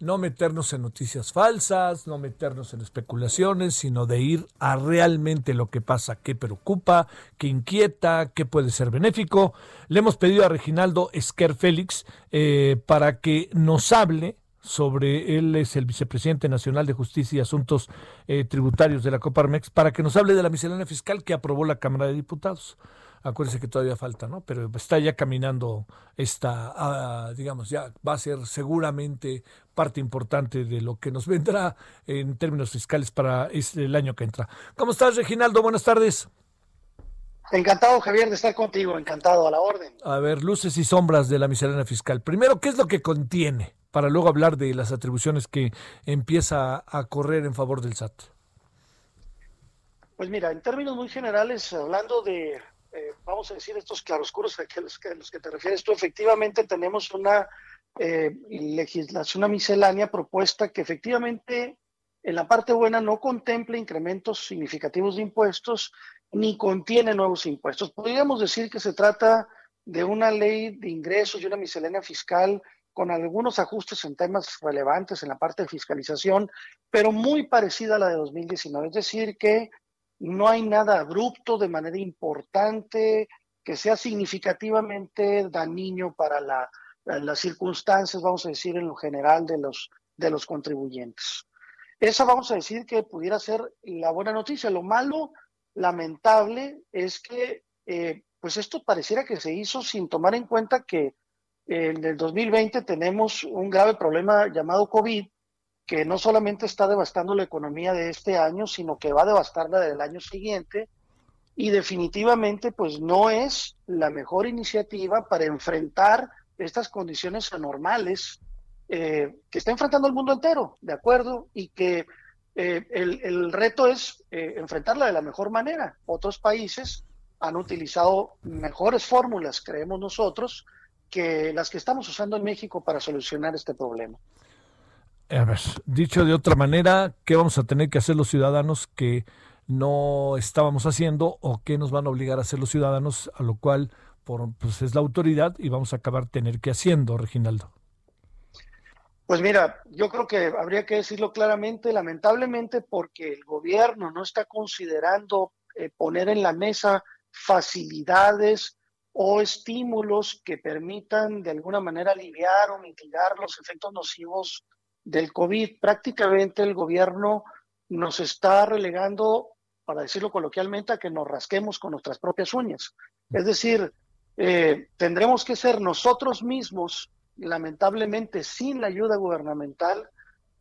no meternos en noticias falsas, no meternos en especulaciones, sino de ir a realmente lo que pasa, qué preocupa, qué inquieta, qué puede ser benéfico. Le hemos pedido a Reginaldo Esquer Félix eh, para que nos hable sobre, él es el vicepresidente nacional de Justicia y Asuntos eh, Tributarios de la Coparmex, para que nos hable de la miscelánea fiscal que aprobó la Cámara de Diputados. Acuérdense que todavía falta, ¿no? Pero está ya caminando esta, ah, digamos, ya va a ser seguramente parte importante de lo que nos vendrá en términos fiscales para este, el año que entra. ¿Cómo estás, Reginaldo? Buenas tardes. Encantado, Javier, de estar contigo, encantado, a la orden. A ver, luces y sombras de la miscelánea fiscal. Primero, ¿qué es lo que contiene? Para luego hablar de las atribuciones que empieza a correr en favor del SAT. Pues mira, en términos muy generales, hablando de eh, vamos a decir, estos claroscuros a los que, te refieres tú, efectivamente tenemos una eh, legislación, una miscelánea propuesta que efectivamente en la parte buena no contempla incrementos significativos de impuestos ni contiene nuevos impuestos. Podríamos decir que se trata de una ley de ingresos y una miscelánea fiscal con algunos ajustes en temas relevantes en la parte de fiscalización, pero muy parecida a la de 2019. Es decir, que no hay nada abrupto de manera importante que sea significativamente dañino para las circunstancias, vamos a decir, en lo general de los, contribuyentes. Esa vamos a decir que pudiera ser la buena noticia. Lo malo, lamentable, es que eh, pues esto pareciera que se hizo sin tomar en cuenta que en el 2020 tenemos un grave problema llamado COVID, que no solamente está devastando la economía de este año, sino que va a devastarla del año siguiente y definitivamente pues no es la mejor iniciativa para enfrentar estas condiciones anormales eh, que está enfrentando el mundo entero, ¿de acuerdo? Y que eh, el, reto es eh, enfrentarla de la mejor manera. Otros países han utilizado mejores fórmulas, creemos nosotros, que las que estamos usando en México para solucionar este problema. A ver, dicho de otra manera, ¿qué vamos a tener que hacer los ciudadanos que no estábamos haciendo o qué nos van a obligar a hacer los ciudadanos, a lo cual por, pues es la autoridad y vamos a acabar tener que haciendo, Reginaldo? Pues mira, yo creo que habría que decirlo claramente, lamentablemente, porque el gobierno no está considerando eh, poner en la mesa facilidades o estímulos que permitan de alguna manera aliviar o mitigar los efectos nocivos del COVID, prácticamente el gobierno nos está relegando, para decirlo coloquialmente, a que nos rasquemos con nuestras propias uñas. Es decir, eh, tendremos que ser nosotros mismos, lamentablemente sin la ayuda gubernamental,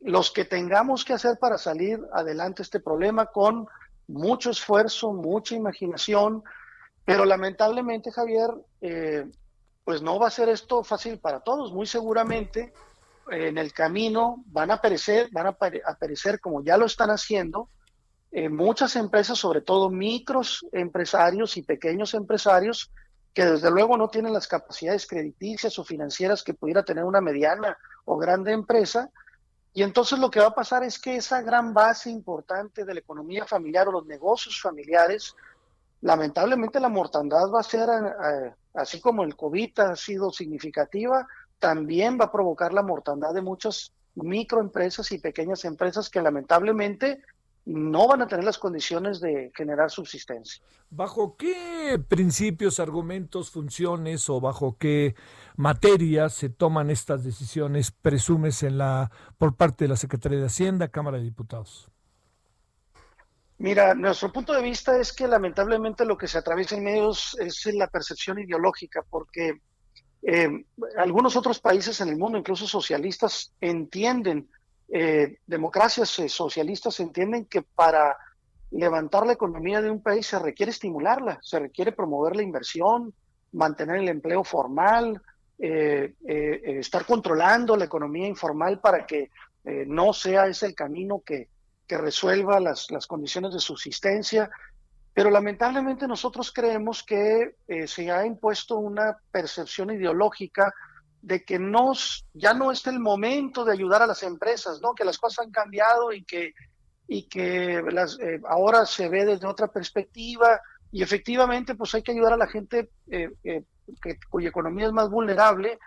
los que tengamos que hacer para salir adelante este problema con mucho esfuerzo, mucha imaginación, pero lamentablemente, Javier, eh, pues no va a ser esto fácil para todos. Muy seguramente en el camino van a perecer, van a perecer como ya lo están haciendo, eh, muchas empresas, sobre todo micros empresarios y pequeños empresarios, que desde luego no tienen las capacidades crediticias o financieras que pudiera tener una mediana o grande empresa. Y entonces lo que va a pasar es que esa gran base importante de la economía familiar o los negocios familiares, lamentablemente la mortandad va a ser, eh, así como el COVID ha sido significativa, también va a provocar la mortandad de muchas microempresas y pequeñas empresas que lamentablemente no van a tener las condiciones de generar subsistencia. ¿Bajo qué principios, argumentos, funciones o bajo qué materias se toman estas decisiones, presumes, en la, por parte de la Secretaría de Hacienda, Cámara de Diputados? Mira, nuestro punto de vista es que lamentablemente lo que se atraviesa en medios es la percepción ideológica, porque eh, algunos otros países en el mundo, incluso socialistas, entienden, eh, democracias eh, socialistas entienden que para levantar la economía de un país se requiere estimularla, se requiere promover la inversión, mantener el empleo formal, estar controlando la economía informal para que no sea ese el camino que, que resuelva las, las condiciones de subsistencia. Pero lamentablemente nosotros creemos que se ha impuesto una percepción ideológica de que nos, ya no es el momento de ayudar a las empresas, ¿no? que las cosas han cambiado y que, y que las, eh, ahora se ve desde otra perspectiva y efectivamente pues hay que ayudar a la gente eh, eh, cuya economía es más vulnerable,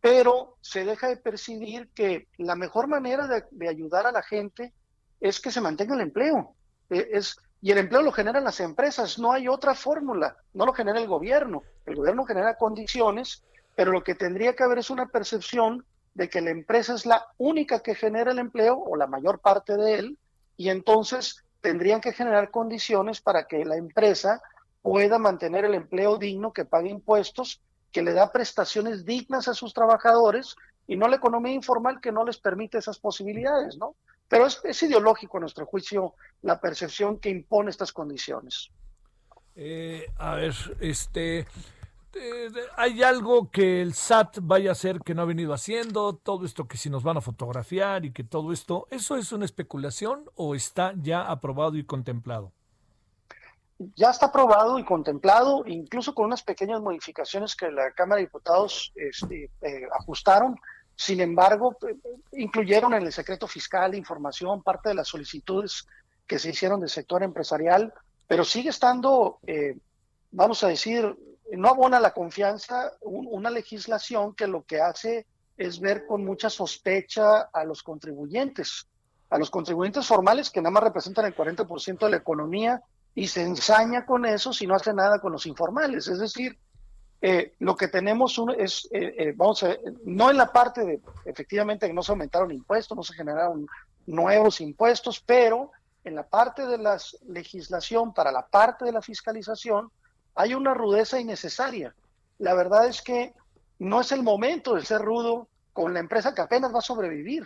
pero se deja de percibir que la mejor manera de, ayudar a la gente es que se mantenga el empleo. es, y el empleo lo generan las empresas, no hay otra fórmula, no lo genera el gobierno. El gobierno genera condiciones pero lo que tendría que haber es una percepción de que la empresa es la única que genera el empleo o la mayor parte de él, y entonces tendrían que generar condiciones para que la empresa pueda mantener el empleo digno, que pague impuestos, que le da prestaciones dignas a sus trabajadores y no la economía informal que no les permite esas posibilidades, ¿no? Pero es, es ideológico, a nuestro juicio, la percepción que impone estas condiciones. Eh, a ver, este, eh, hay algo que el SAT vaya a hacer que no ha venido haciendo, todo esto que si nos van a fotografiar y que todo esto, ¿eso es una especulación o está ya aprobado y contemplado? Ya está aprobado y contemplado, incluso con unas pequeñas modificaciones que la Cámara de Diputados este, eh, ajustaron. Sin embargo, eh, incluyeron en el secreto fiscal información, parte de las solicitudes que se hicieron del sector empresarial, pero sigue estando, vamos a decir, no abona la confianza una legislación que lo que hace es ver con mucha sospecha a los contribuyentes, a los contribuyentes formales que nada más representan el 40% de la economía y se ensaña con eso si no hace nada con los informales. Es decir, eh, lo que tenemos es, eh, eh, vamos a no en la parte de, efectivamente, que no se aumentaron impuestos, no se generaron nuevos impuestos, pero en la parte de la legislación, para la parte de la fiscalización, hay una rudeza innecesaria. La verdad es que no es el momento de ser rudo con la empresa que apenas va a sobrevivir.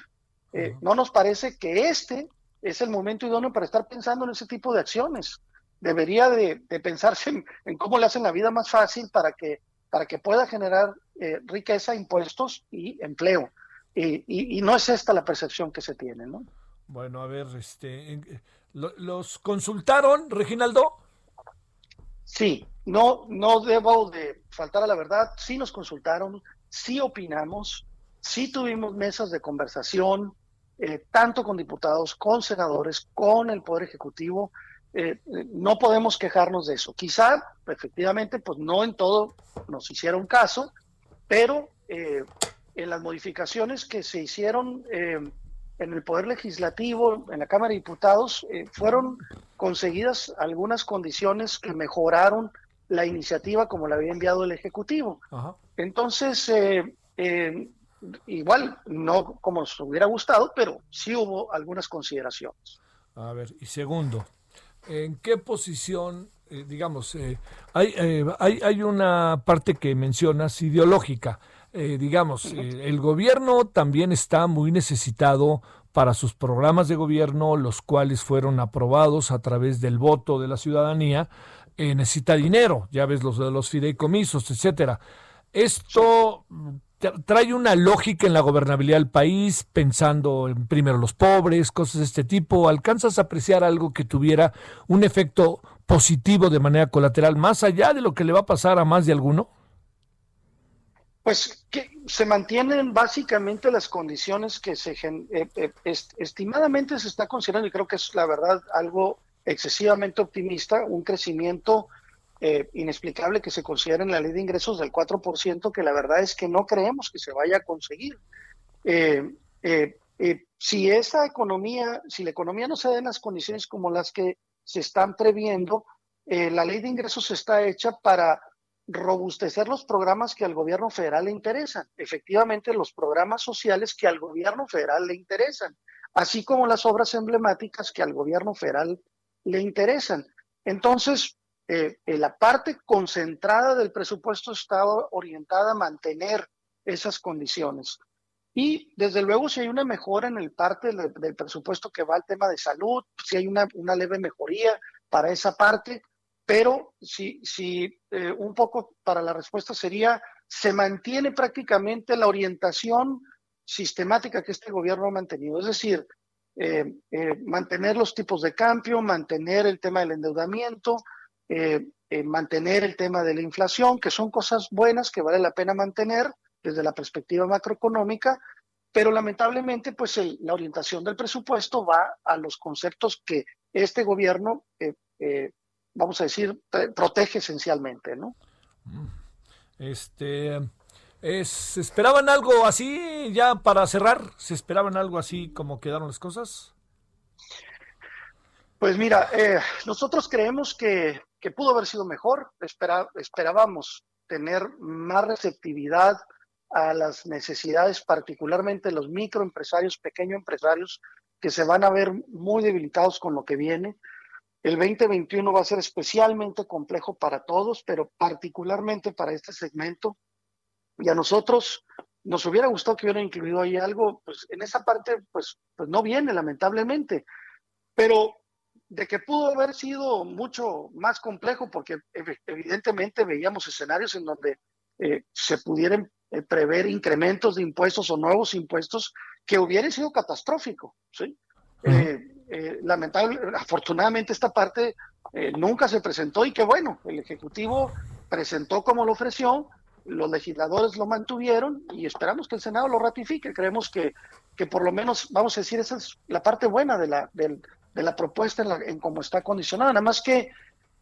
Eh, no nos parece que este es el momento idóneo para estar pensando en ese tipo de acciones. Debería de, pensarse en, cómo le hacen la vida más fácil para que, para que pueda generar eh, riqueza, impuestos y empleo. Y, no es esta la percepción que se tiene, ¿no? Bueno, a ver, este, ¿los consultaron, Reginaldo? Sí, no, no debo de faltar a la verdad, sí nos consultaron, sí opinamos, sí tuvimos mesas de conversación, eh, tanto con diputados, con senadores, con el Poder Ejecutivo. Eh, no podemos quejarnos de eso. Quizá, efectivamente, pues no en todo nos hicieron caso, pero eh, en las modificaciones que se hicieron en el Poder Legislativo, en la Cámara de Diputados, fueron conseguidas algunas condiciones que mejoraron la iniciativa como la había enviado el Ejecutivo. Entonces, eh, eh, igual, no como nos hubiera gustado, pero sí hubo algunas consideraciones. A ver, y segundo, ¿en qué posición, eh, digamos, hay, hay, hay, una parte que mencionas ideológica? digamos, el gobierno también está muy necesitado para sus programas de gobierno, los cuales fueron aprobados a través del voto de la ciudadanía, eh, necesita dinero, ya ves los de los fideicomisos, etcétera. Esto trae una lógica en la gobernabilidad del país, pensando en primero los pobres, cosas de este tipo. ¿Alcanzas a apreciar algo que tuviera un efecto positivo de manera colateral, más allá de lo que le va a pasar a más de alguno? Pues que se mantienen básicamente las condiciones que se eh, eh, estimadamente se está considerando y creo que es la verdad algo excesivamente optimista, un crecimiento eh, inexplicable que se considera en la ley de ingresos del 4%, que la verdad es que no creemos que se vaya a conseguir. Eh, eh, si esa economía, si la economía no se da en las condiciones como las que se están previendo, la ley de ingresos está hecha para robustecer los programas que al gobierno federal le interesan, efectivamente los programas sociales que al gobierno federal le interesan, así como las obras emblemáticas que al gobierno federal le interesan. Entonces, eh, eh, la parte concentrada del presupuesto está orientada a mantener esas condiciones. Y desde luego, si hay una mejora en el parte del, presupuesto que va al tema de salud, si hay una, leve mejoría para esa parte, pero si, si eh, un poco para la respuesta sería, se mantiene prácticamente la orientación sistemática que este gobierno ha mantenido, es decir, eh, eh, mantener los tipos de cambio, mantener el tema del endeudamiento, mantener el tema de la inflación, que son cosas buenas que vale la pena mantener desde la perspectiva macroeconómica, pero lamentablemente pues la orientación del presupuesto va a los conceptos que este gobierno, eh, eh, vamos a decir, protege esencialmente, ¿no? Mm. Este, ¿se esperaban algo así ya para cerrar? ¿Se esperaban algo así como quedaron las cosas? Pues mira, eh, nosotros creemos que, que, pudo haber sido mejor. esperábamos tener más receptividad a las necesidades, particularmente los microempresarios, pequeños empresarios, que se van a ver muy debilitados con lo que viene. El 2021 va a ser especialmente complejo para todos, pero particularmente para este segmento. Y a nosotros nos hubiera gustado que hubiera incluido ahí algo, pues en esa parte, pues, pues no viene, lamentablemente. Pero de que pudo haber sido mucho más complejo, porque evidentemente veíamos escenarios en donde eh, se pudieran eh, prever incrementos de impuestos o nuevos impuestos que hubiera sido catastrófico. ¿sí? Eh, eh, lamentable, afortunadamente esta parte nunca se presentó y que bueno, el Ejecutivo presentó como lo ofreció, los legisladores lo mantuvieron y esperamos que el Senado lo ratifique. Creemos que, que por lo menos, vamos a decir, esa es la parte buena de la, de, la propuesta en, en cómo está condicionada. Nada más que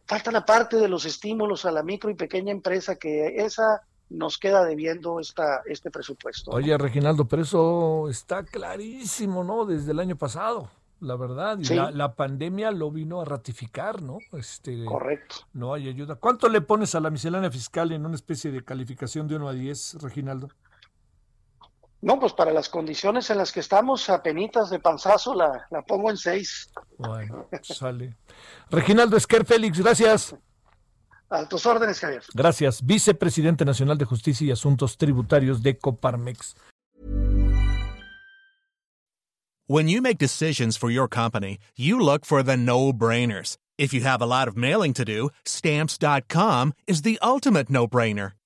falta la parte de los estímulos a la micro y pequeña empresa, que esa nos queda debiendo esta, este presupuesto. Oye, Reginaldo, pero eso está clarísimo, ¿no? Desde el año pasado, la verdad. Y la, pandemia lo vino a ratificar, ¿no? Este, Correcto. No hay ayuda. ¿Cuánto le pones a la miscelánea fiscal en una especie de calificación de 1 a 10, Reginaldo? No, pues para las condiciones en las que estamos, a penitas de panzazo, la, la pongo en 6. Bueno, sale. Reginaldo Esquer Félix, gracias. A tus órdenes, Javier. Gracias. Vicepresidente Nacional de Justicia y Asuntos Tributarios de Coparmex. When you make decisions for your company, you look for the no-brainers. If you have a lot of mailing to do, stamps.com is the ultimate no-brainer.